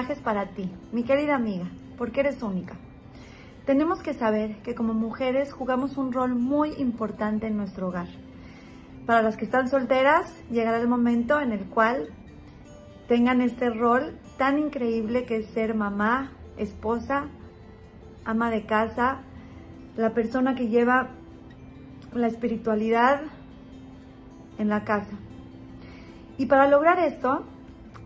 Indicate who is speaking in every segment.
Speaker 1: mensaje es para ti, mi querida amiga, porque eres única. Tenemos que saber que como mujeres jugamos un rol muy importante en nuestro hogar. Para las que están solteras, llegará el momento en el cual tengan este rol tan increíble que es ser mamá, esposa, ama de casa, la persona que lleva la espiritualidad en la casa. Y para lograr esto,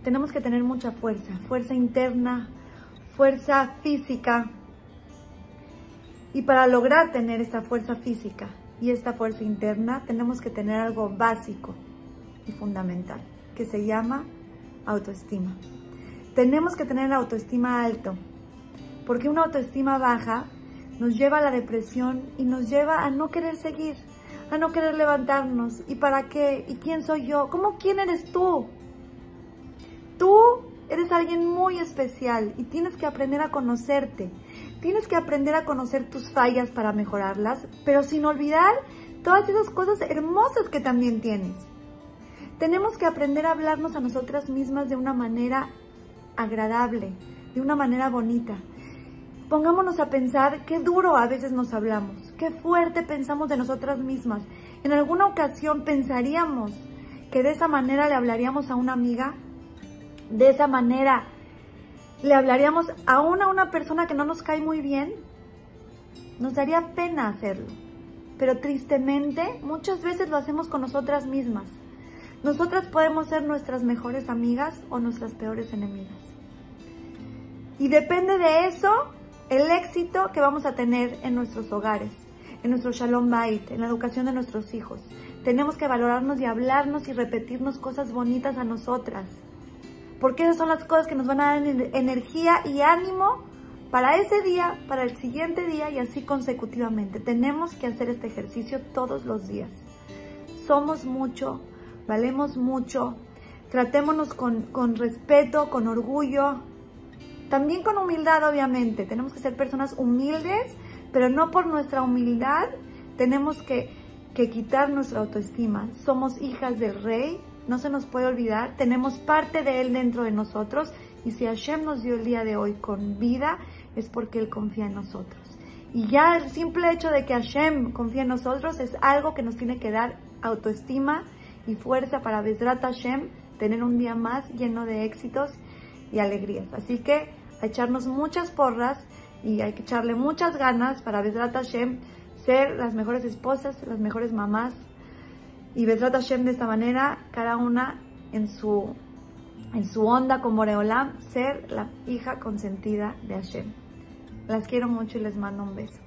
Speaker 1: tenemos que tener mucha fuerza, fuerza interna, fuerza física. Y para lograr tener esta fuerza física y esta fuerza interna, tenemos que tener algo básico y fundamental, que se llama autoestima. Tenemos que tener autoestima alto, porque una autoestima baja nos lleva a la depresión y nos lleva a no querer seguir, a no querer levantarnos. ¿Y para qué? ¿Y quién soy yo? ¿Cómo quién eres tú? Tú eres alguien muy especial y tienes que aprender a conocerte. Tienes que aprender a conocer tus fallas para mejorarlas, pero sin olvidar todas esas cosas hermosas que también tienes. Tenemos que aprender a hablarnos a nosotras mismas de una manera agradable, de una manera bonita. Pongámonos a pensar qué duro a veces nos hablamos, qué fuerte pensamos de nosotras mismas. En alguna ocasión pensaríamos que de esa manera le hablaríamos a una amiga, de esa manera le hablaríamos aún a una persona que no nos cae muy bien. Nos daría pena hacerlo, pero tristemente muchas veces lo hacemos con nosotras mismas. Nosotras podemos ser nuestras mejores amigas o nuestras peores enemigas. Y depende de eso el éxito que vamos a tener en nuestros hogares, en nuestro Shalom Bait, en la educación de nuestros hijos. Tenemos que valorarnos y hablarnos y repetirnos cosas bonitas a nosotras. Porque esas son las cosas que nos van a dar energía y ánimo para ese día, para el siguiente día y así consecutivamente. Tenemos que hacer este ejercicio todos los días. Somos mucho, valemos mucho, tratémonos con, con respeto, con orgullo, también con humildad, obviamente. Tenemos que ser personas humildes, pero no por nuestra humildad tenemos que, que quitar nuestra autoestima. Somos hijas del rey, no se nos puede olvidar. Tenemos parte de él dentro de nosotros. Y si Hashem nos dio el día de hoy con vida, es porque Él confía en nosotros. Y ya el simple hecho de que Hashem confía en nosotros es algo que nos tiene que dar autoestima y fuerza para Besrat Hashem tener un día más lleno de éxitos y alegrías. Así que a echarnos muchas porras y hay que echarle muchas ganas para Besrat Hashem ser las mejores esposas, las mejores mamás. Y Besrat Hashem de esta manera, cada una en su, en su onda como Reolam, ser la hija consentida de Hashem. Las quiero mucho y les mando un beso.